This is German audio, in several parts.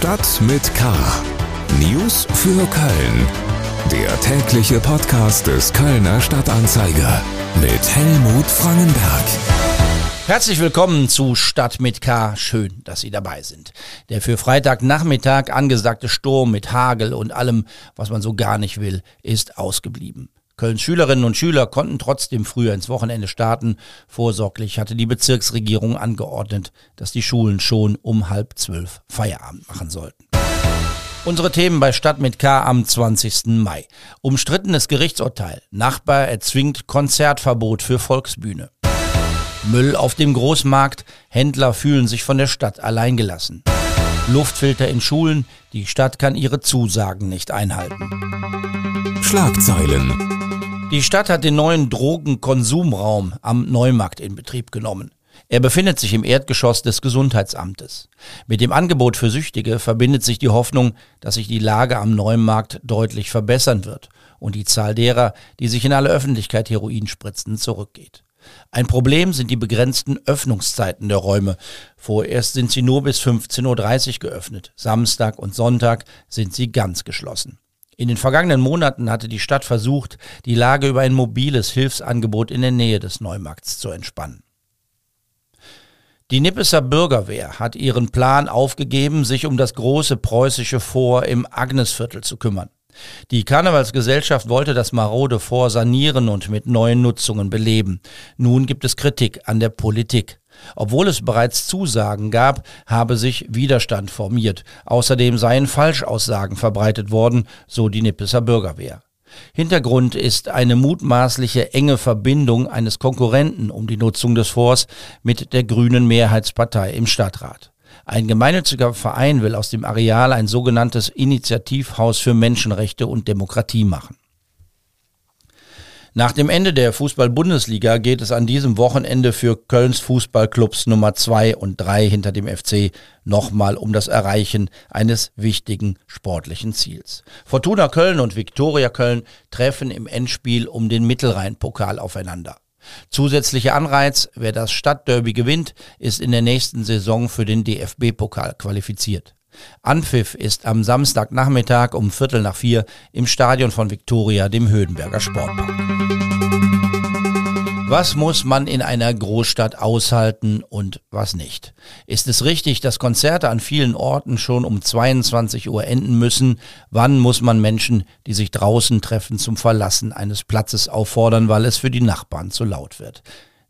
Stadt mit K. News für Köln. Der tägliche Podcast des Kölner Stadtanzeiger mit Helmut Frangenberg. Herzlich willkommen zu Stadt mit K. Schön, dass Sie dabei sind. Der für Freitagnachmittag angesagte Sturm mit Hagel und allem, was man so gar nicht will, ist ausgeblieben. Kölns Schülerinnen und Schüler konnten trotzdem früher ins Wochenende starten. Vorsorglich hatte die Bezirksregierung angeordnet, dass die Schulen schon um halb zwölf Feierabend machen sollten. Unsere Themen bei Stadt mit K am 20. Mai. Umstrittenes Gerichtsurteil. Nachbar erzwingt Konzertverbot für Volksbühne. Müll auf dem Großmarkt. Händler fühlen sich von der Stadt alleingelassen. Luftfilter in Schulen. Die Stadt kann ihre Zusagen nicht einhalten. Schlagzeilen. Die Stadt hat den neuen Drogenkonsumraum am Neumarkt in Betrieb genommen. Er befindet sich im Erdgeschoss des Gesundheitsamtes. Mit dem Angebot für Süchtige verbindet sich die Hoffnung, dass sich die Lage am Neumarkt deutlich verbessern wird und die Zahl derer, die sich in aller Öffentlichkeit Heroin spritzen, zurückgeht. Ein Problem sind die begrenzten Öffnungszeiten der Räume. Vorerst sind sie nur bis 15.30 Uhr geöffnet. Samstag und Sonntag sind sie ganz geschlossen. In den vergangenen Monaten hatte die Stadt versucht, die Lage über ein mobiles Hilfsangebot in der Nähe des Neumarkts zu entspannen. Die Nippeser Bürgerwehr hat ihren Plan aufgegeben, sich um das große preußische Fort im Agnesviertel zu kümmern. Die Karnevalsgesellschaft wollte das marode Fort sanieren und mit neuen Nutzungen beleben. Nun gibt es Kritik an der Politik. Obwohl es bereits Zusagen gab, habe sich Widerstand formiert. Außerdem seien Falschaussagen verbreitet worden, so die Nippeser Bürgerwehr. Hintergrund ist eine mutmaßliche enge Verbindung eines Konkurrenten um die Nutzung des Forts mit der grünen Mehrheitspartei im Stadtrat. Ein gemeinnütziger Verein will aus dem Areal ein sogenanntes Initiativhaus für Menschenrechte und Demokratie machen. Nach dem Ende der Fußball-Bundesliga geht es an diesem Wochenende für Kölns Fußballclubs Nummer zwei und drei hinter dem FC nochmal um das Erreichen eines wichtigen sportlichen Ziels. Fortuna Köln und Viktoria Köln treffen im Endspiel um den Mittelrhein-Pokal aufeinander. Zusätzlicher Anreiz, wer das Stadtderby gewinnt, ist in der nächsten Saison für den DFB-Pokal qualifiziert. Anpfiff ist am Samstagnachmittag um Viertel nach vier im Stadion von Viktoria, dem Höhenberger Sportpark. Was muss man in einer Großstadt aushalten und was nicht? Ist es richtig, dass Konzerte an vielen Orten schon um 22 Uhr enden müssen? Wann muss man Menschen, die sich draußen treffen, zum Verlassen eines Platzes auffordern, weil es für die Nachbarn zu laut wird?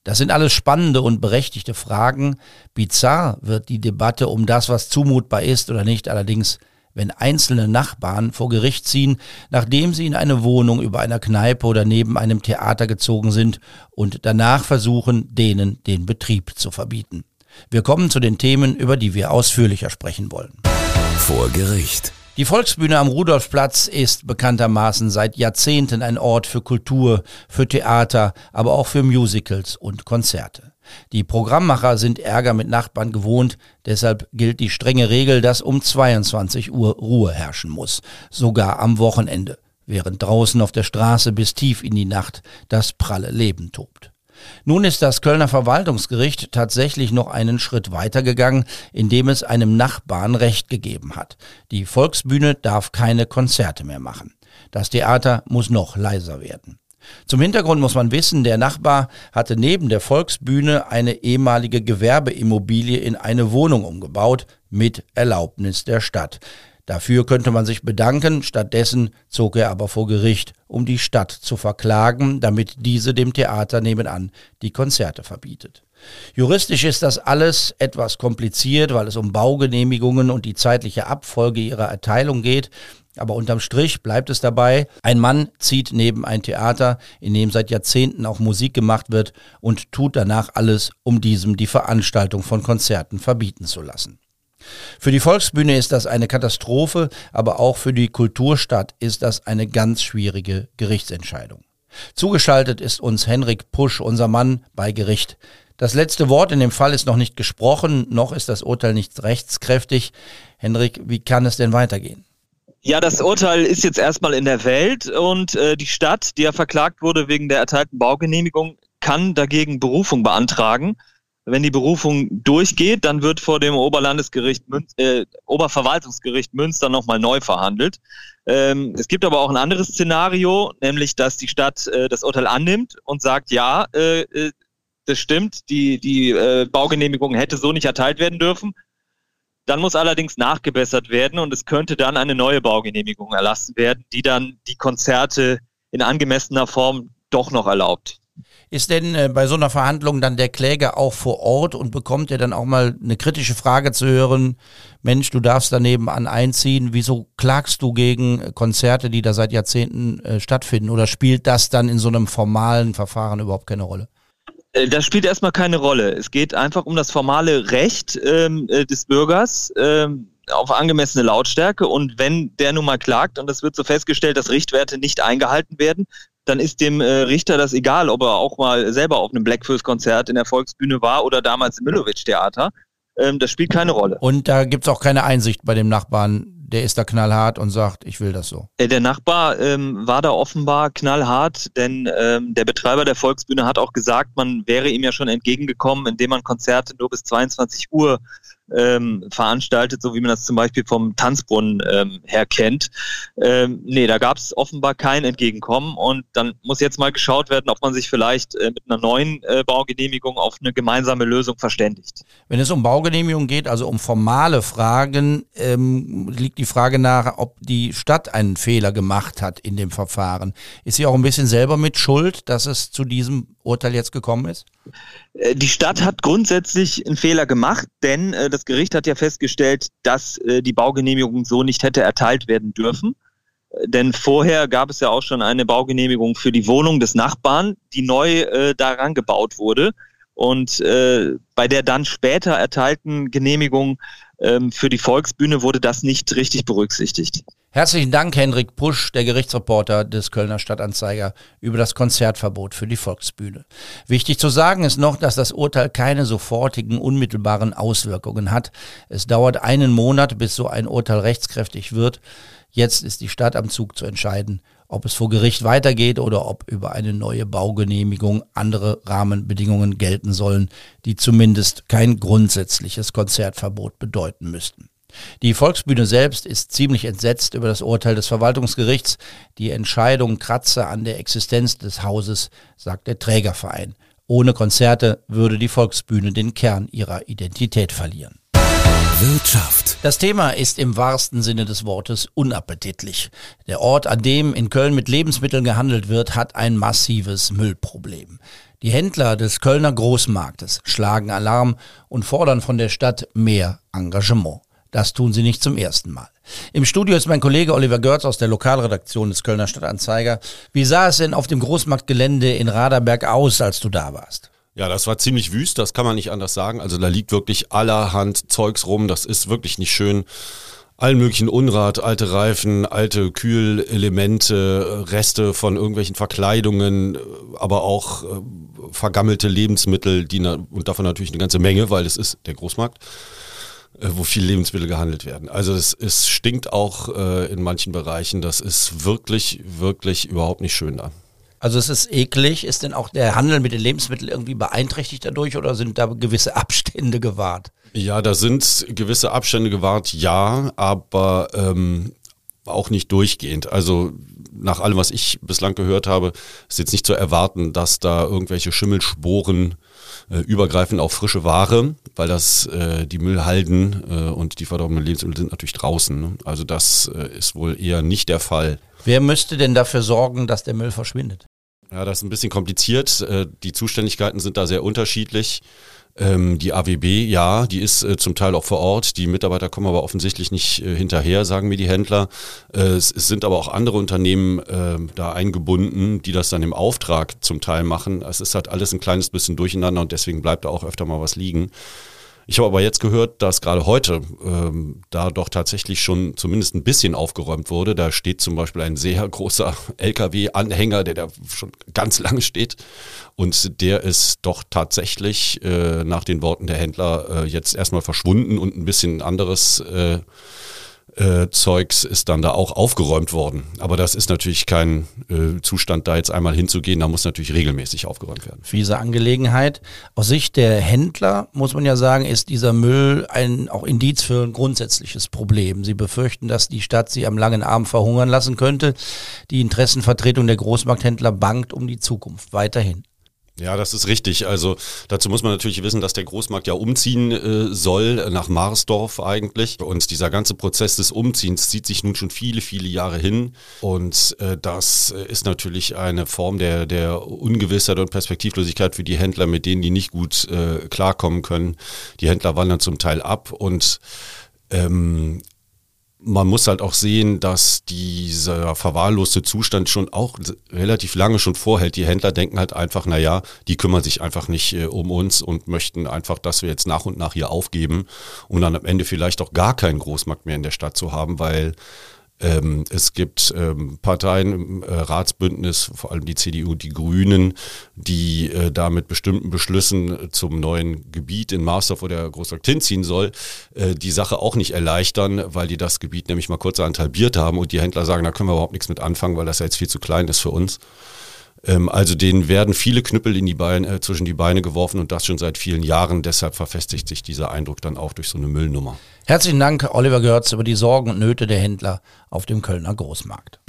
Das sind alles spannende und berechtigte Fragen. Bizarr wird die Debatte um das, was zumutbar ist oder nicht, allerdings, wenn einzelne Nachbarn vor Gericht ziehen, nachdem sie in eine Wohnung über einer Kneipe oder neben einem Theater gezogen sind und danach versuchen, denen den Betrieb zu verbieten. Wir kommen zu den Themen, über die wir ausführlicher sprechen wollen. Vor Gericht. Die Volksbühne am Rudolfplatz ist bekanntermaßen seit Jahrzehnten ein Ort für Kultur, für Theater, aber auch für Musicals und Konzerte. Die Programmmacher sind Ärger mit Nachbarn gewohnt, deshalb gilt die strenge Regel, dass um 22 Uhr Ruhe herrschen muss, sogar am Wochenende, während draußen auf der Straße bis tief in die Nacht das pralle Leben tobt. Nun ist das Kölner Verwaltungsgericht tatsächlich noch einen Schritt weitergegangen, indem es einem Nachbarn Recht gegeben hat. Die Volksbühne darf keine Konzerte mehr machen. Das Theater muss noch leiser werden. Zum Hintergrund muss man wissen, der Nachbar hatte neben der Volksbühne eine ehemalige Gewerbeimmobilie in eine Wohnung umgebaut, mit Erlaubnis der Stadt. Dafür könnte man sich bedanken, stattdessen zog er aber vor Gericht, um die Stadt zu verklagen, damit diese dem Theater nebenan die Konzerte verbietet. Juristisch ist das alles etwas kompliziert, weil es um Baugenehmigungen und die zeitliche Abfolge ihrer Erteilung geht. Aber unterm Strich bleibt es dabei, ein Mann zieht neben ein Theater, in dem seit Jahrzehnten auch Musik gemacht wird und tut danach alles, um diesem die Veranstaltung von Konzerten verbieten zu lassen. Für die Volksbühne ist das eine Katastrophe, aber auch für die Kulturstadt ist das eine ganz schwierige Gerichtsentscheidung. Zugeschaltet ist uns Henrik Pusch, unser Mann bei Gericht. Das letzte Wort in dem Fall ist noch nicht gesprochen, noch ist das Urteil nicht rechtskräftig. Henrik, wie kann es denn weitergehen? Ja, das Urteil ist jetzt erstmal in der Welt und äh, die Stadt, die ja verklagt wurde wegen der erteilten Baugenehmigung, kann dagegen Berufung beantragen Wenn die Berufung durchgeht, dann wird vor dem Oberlandesgericht, Münz, äh, Oberverwaltungsgericht Münster nochmal neu verhandelt. Ähm, es gibt aber auch ein anderes Szenario, nämlich dass die Stadt äh, das Urteil annimmt und sagt, ja, äh, äh das stimmt, die, die äh, Baugenehmigung hätte so nicht erteilt werden dürfen. Dann muss allerdings nachgebessert werden und es könnte dann eine neue Baugenehmigung erlassen werden, die dann die Konzerte in angemessener Form doch noch erlaubt. Ist denn äh, bei so einer Verhandlung dann der Kläger auch vor Ort und bekommt er dann auch mal eine kritische Frage zu hören? Mensch, du darfst daneben an einziehen. Wieso klagst du gegen Konzerte, die da seit Jahrzehnten äh, stattfinden? Oder spielt das dann in so einem formalen Verfahren überhaupt keine Rolle? Äh, das spielt erstmal keine Rolle. Es geht einfach um das formale Recht ähm, äh, des Bürgers ähm, auf angemessene Lautstärke. Und wenn der nun mal klagt und es wird so festgestellt, dass Richtwerte nicht eingehalten werden, dann ist dem äh, Richter das egal, ob er auch mal selber auf einem Blackfist-Konzert in der Volksbühne war oder damals im Milovic-Theater. Ähm, das spielt keine Rolle. Und da gibt es auch keine Einsicht bei dem Nachbarn, der ist da knallhart und sagt, ich will das so. Äh, der Nachbar ähm, war da offenbar knallhart, denn ähm, der Betreiber der Volksbühne hat auch gesagt, man wäre ihm ja schon entgegengekommen, indem man Konzerte nur bis 22 Uhr ähm, veranstaltet, so wie man das zum Beispiel vom Tanzbrunnen ähm, her kennt. Ähm, nee, da gab es offenbar kein Entgegenkommen und dann muss jetzt mal geschaut werden, ob man sich vielleicht äh, mit einer neuen äh, Baugenehmigung auf eine gemeinsame Lösung verständigt. Wenn es um Baugenehmigung geht, also um formale Fragen, ähm, liegt die Frage nach, ob die Stadt einen Fehler gemacht hat in dem Verfahren. Ist sie auch ein bisschen selber mit Schuld, dass es zu diesem Urteil jetzt gekommen ist? Äh, die Stadt hat grundsätzlich einen Fehler gemacht, denn äh, das Gericht hat ja festgestellt, dass äh, die Baugenehmigung so nicht hätte erteilt werden dürfen. Äh, denn vorher gab es ja auch schon eine Baugenehmigung für die Wohnung des Nachbarn, die neu äh, daran gebaut wurde. Und bei der dann später erteilten Genehmigung für die Volksbühne wurde das nicht richtig berücksichtigt. Herzlichen Dank, Henrik Pusch, der Gerichtsreporter des Kölner Stadtanzeiger, über das Konzertverbot für die Volksbühne. Wichtig zu sagen ist noch, dass das Urteil keine sofortigen, unmittelbaren Auswirkungen hat. Es dauert einen Monat, bis so ein Urteil rechtskräftig wird. Jetzt ist die Stadt am Zug zu entscheiden, ob es vor Gericht weitergeht oder ob über eine neue Baugenehmigung andere Rahmenbedingungen gelten sollen, die zumindest kein grundsätzliches Konzertverbot bedeuten müssten. Die Volksbühne selbst ist ziemlich entsetzt über das Urteil des Verwaltungsgerichts. Die Entscheidung kratze an der Existenz des Hauses, sagt der Trägerverein. Ohne Konzerte würde die Volksbühne den Kern ihrer Identität verlieren. Wirtschaft. Das Thema ist im wahrsten Sinne des Wortes unappetitlich. Der Ort, an dem in Köln mit Lebensmitteln gehandelt wird, hat ein massives Müllproblem. Die Händler des Kölner Großmarktes schlagen Alarm und fordern von der Stadt mehr Engagement. Das tun sie nicht zum ersten Mal. Im Studio ist mein Kollege Oliver Görz aus der Lokalredaktion des Kölner Stadtanzeiger. Wie sah es denn auf dem Großmarktgelände in Raderberg aus, als du da warst? Ja, das war ziemlich wüst, das kann man nicht anders sagen. Also da liegt wirklich allerhand Zeugs rum, das ist wirklich nicht schön. Allen möglichen Unrat, alte Reifen, alte Kühlelemente, Reste von irgendwelchen Verkleidungen, aber auch äh, vergammelte Lebensmittel, die und davon natürlich eine ganze Menge, weil es ist der Großmarkt. Äh, wo viele Lebensmittel gehandelt werden. Also es, es stinkt auch äh, in manchen Bereichen. Das ist wirklich, wirklich überhaupt nicht schön da. Also es ist eklig. Ist denn auch der Handel mit den Lebensmitteln irgendwie beeinträchtigt dadurch oder sind da gewisse Abstände gewahrt? Ja, da sind gewisse Abstände gewahrt, ja, aber ähm, auch nicht durchgehend. Also nach allem, was ich bislang gehört habe, ist jetzt nicht zu erwarten, dass da irgendwelche Schimmelsporen äh, übergreifen auf frische Ware, weil das äh, die Müllhalden äh, und die verdorbenen Lebensmittel sind natürlich draußen. Ne? Also das äh, ist wohl eher nicht der Fall. Wer müsste denn dafür sorgen, dass der Müll verschwindet? Ja, das ist ein bisschen kompliziert. Äh, die Zuständigkeiten sind da sehr unterschiedlich. Ähm, die AWB, ja, die ist äh, zum Teil auch vor Ort. Die Mitarbeiter kommen aber offensichtlich nicht äh, hinterher, sagen mir die Händler. Es, es, sind aber auch andere Unternehmen ähm, da eingebunden, die das dann im Auftrag zum Teil machen. Es ist halt alles ein kleines bisschen durcheinander und deswegen bleibt da auch öfter mal was liegen. Ich habe aber jetzt gehört, dass gerade heute ähm, da doch tatsächlich schon zumindest ein bisschen aufgeräumt wurde. Da steht zum Beispiel ein sehr großer LKW-Anhänger, der da schon ganz lange steht. Und der ist doch tatsächlich äh, nach den Worten der Händler äh, jetzt erstmal verschwunden und ein bisschen anderes äh, äh, Zeugs ist dann da auch aufgeräumt worden. Aber das ist natürlich kein äh, Zustand, da jetzt einmal hinzugehen. Da muss natürlich regelmäßig aufgeräumt werden. Fiese Angelegenheit. Aus Sicht der Händler muss man ja sagen, ist dieser Müll ein auch Indiz für ein grundsätzliches Problem. Sie befürchten, dass die Stadt sie am langen Arm verhungern lassen könnte. Die Interessenvertretung der Großmarkthändler bangt um die Zukunft weiterhin. Ja, das ist richtig. Also dazu muss man natürlich wissen, dass der Großmarkt ja umziehen äh, soll nach Marsdorf eigentlich. Und dieser ganze Prozess des Umziehens zieht sich nun schon viele, viele Jahre hin. Und äh, das ist natürlich eine Form der, der Ungewissheit und Perspektivlosigkeit für die Händler, mit denen die nicht gut äh, klarkommen können. Die Händler wandern zum Teil ab und ähm, man muss halt auch sehen, dass dieser verwahrloste Zustand schon auch relativ lange schon vorhält. Die Händler denken halt einfach, na ja, die kümmern sich einfach nicht äh, um uns und möchten einfach, dass wir jetzt nach und nach hier aufgeben, um dann am Ende vielleicht auch gar keinen Großmarkt mehr in der Stadt zu haben, weil ähm, es gibt ähm, Parteien äh, Ratsbündnis, vor allem die CDU, die Grünen, die äh, da mit bestimmten Beschlüssen zum neuen Gebiet in Marsdorf, der Großmarkt hinziehen soll, äh, die Sache auch nicht erleichtern, weil die das Gebiet nämlich mal kurzerhand halbiert haben und die Händler sagen, da können wir überhaupt nichts mit anfangen, weil das ja jetzt viel zu klein ist für uns. Ähm, also denen werden viele Knüppel in die Beine, äh, zwischen die Beine geworfen und das schon seit vielen Jahren. Deshalb verfestigt sich dieser Eindruck dann auch durch so eine Müllnummer. Herzlichen Dank, Oliver Görz, über die Sorgen und Nöte der Händler auf dem Kölner Großmarkt.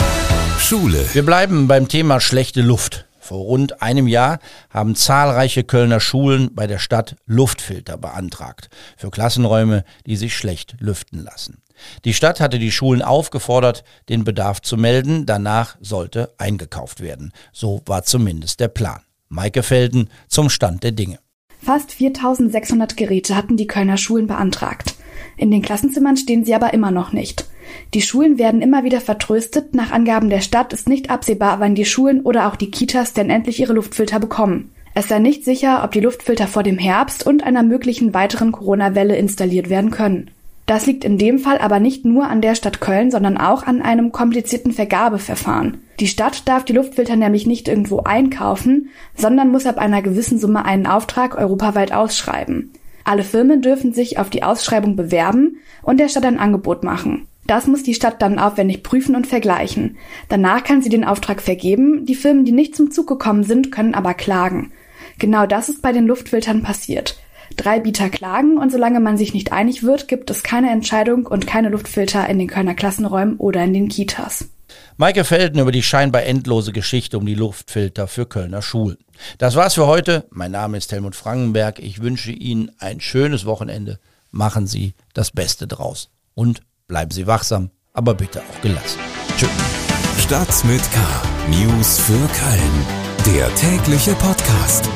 Schule. Wir bleiben beim Thema schlechte Luft. Vor rund einem Jahr haben zahlreiche Kölner Schulen bei der Stadt Luftfilter beantragt für Klassenräume, die sich schlecht lüften lassen. Die Stadt hatte die Schulen aufgefordert, den Bedarf zu melden, danach sollte eingekauft werden. So war zumindest der Plan. Maike Felden zum Stand der Dinge. Fast 4600 Geräte hatten die Kölner Schulen beantragt. In den Klassenzimmern stehen sie aber immer noch nicht. Die Schulen werden immer wieder vertröstet. Nach Angaben der Stadt ist nicht absehbar, wann die Schulen oder auch die Kitas denn endlich ihre Luftfilter bekommen. Es sei nicht sicher, ob die Luftfilter vor dem Herbst und einer möglichen weiteren Corona-Welle installiert werden können. Das liegt in dem Fall aber nicht nur an der Stadt Köln, sondern auch an einem komplizierten Vergabeverfahren. Die Stadt darf die Luftfilter nämlich nicht irgendwo einkaufen, sondern muss ab einer gewissen Summe einen Auftrag europaweit ausschreiben. Alle Firmen dürfen sich auf die Ausschreibung bewerben und der Stadt ein Angebot machen. Das muss die Stadt dann aufwendig prüfen und vergleichen. Danach kann sie den Auftrag vergeben, die Firmen, die nicht zum Zug gekommen sind, können aber klagen. Genau das ist bei den Luftfiltern passiert. Drei Bieter klagen und solange man sich nicht einig wird, gibt es keine Entscheidung und keine Luftfilter in den Kölner Klassenräumen oder in den Kitas. Maike Felden über die scheinbar endlose Geschichte um die Luftfilter für Kölner Schulen. Das war's für heute. Mein Name ist Helmut Frankenberg. Ich wünsche Ihnen ein schönes Wochenende. Machen Sie das Beste draus. Und bleiben Sie wachsam, aber bitte auch gelassen. Tschüss. Stadt mit K. News für Köln. Der tägliche Podcast.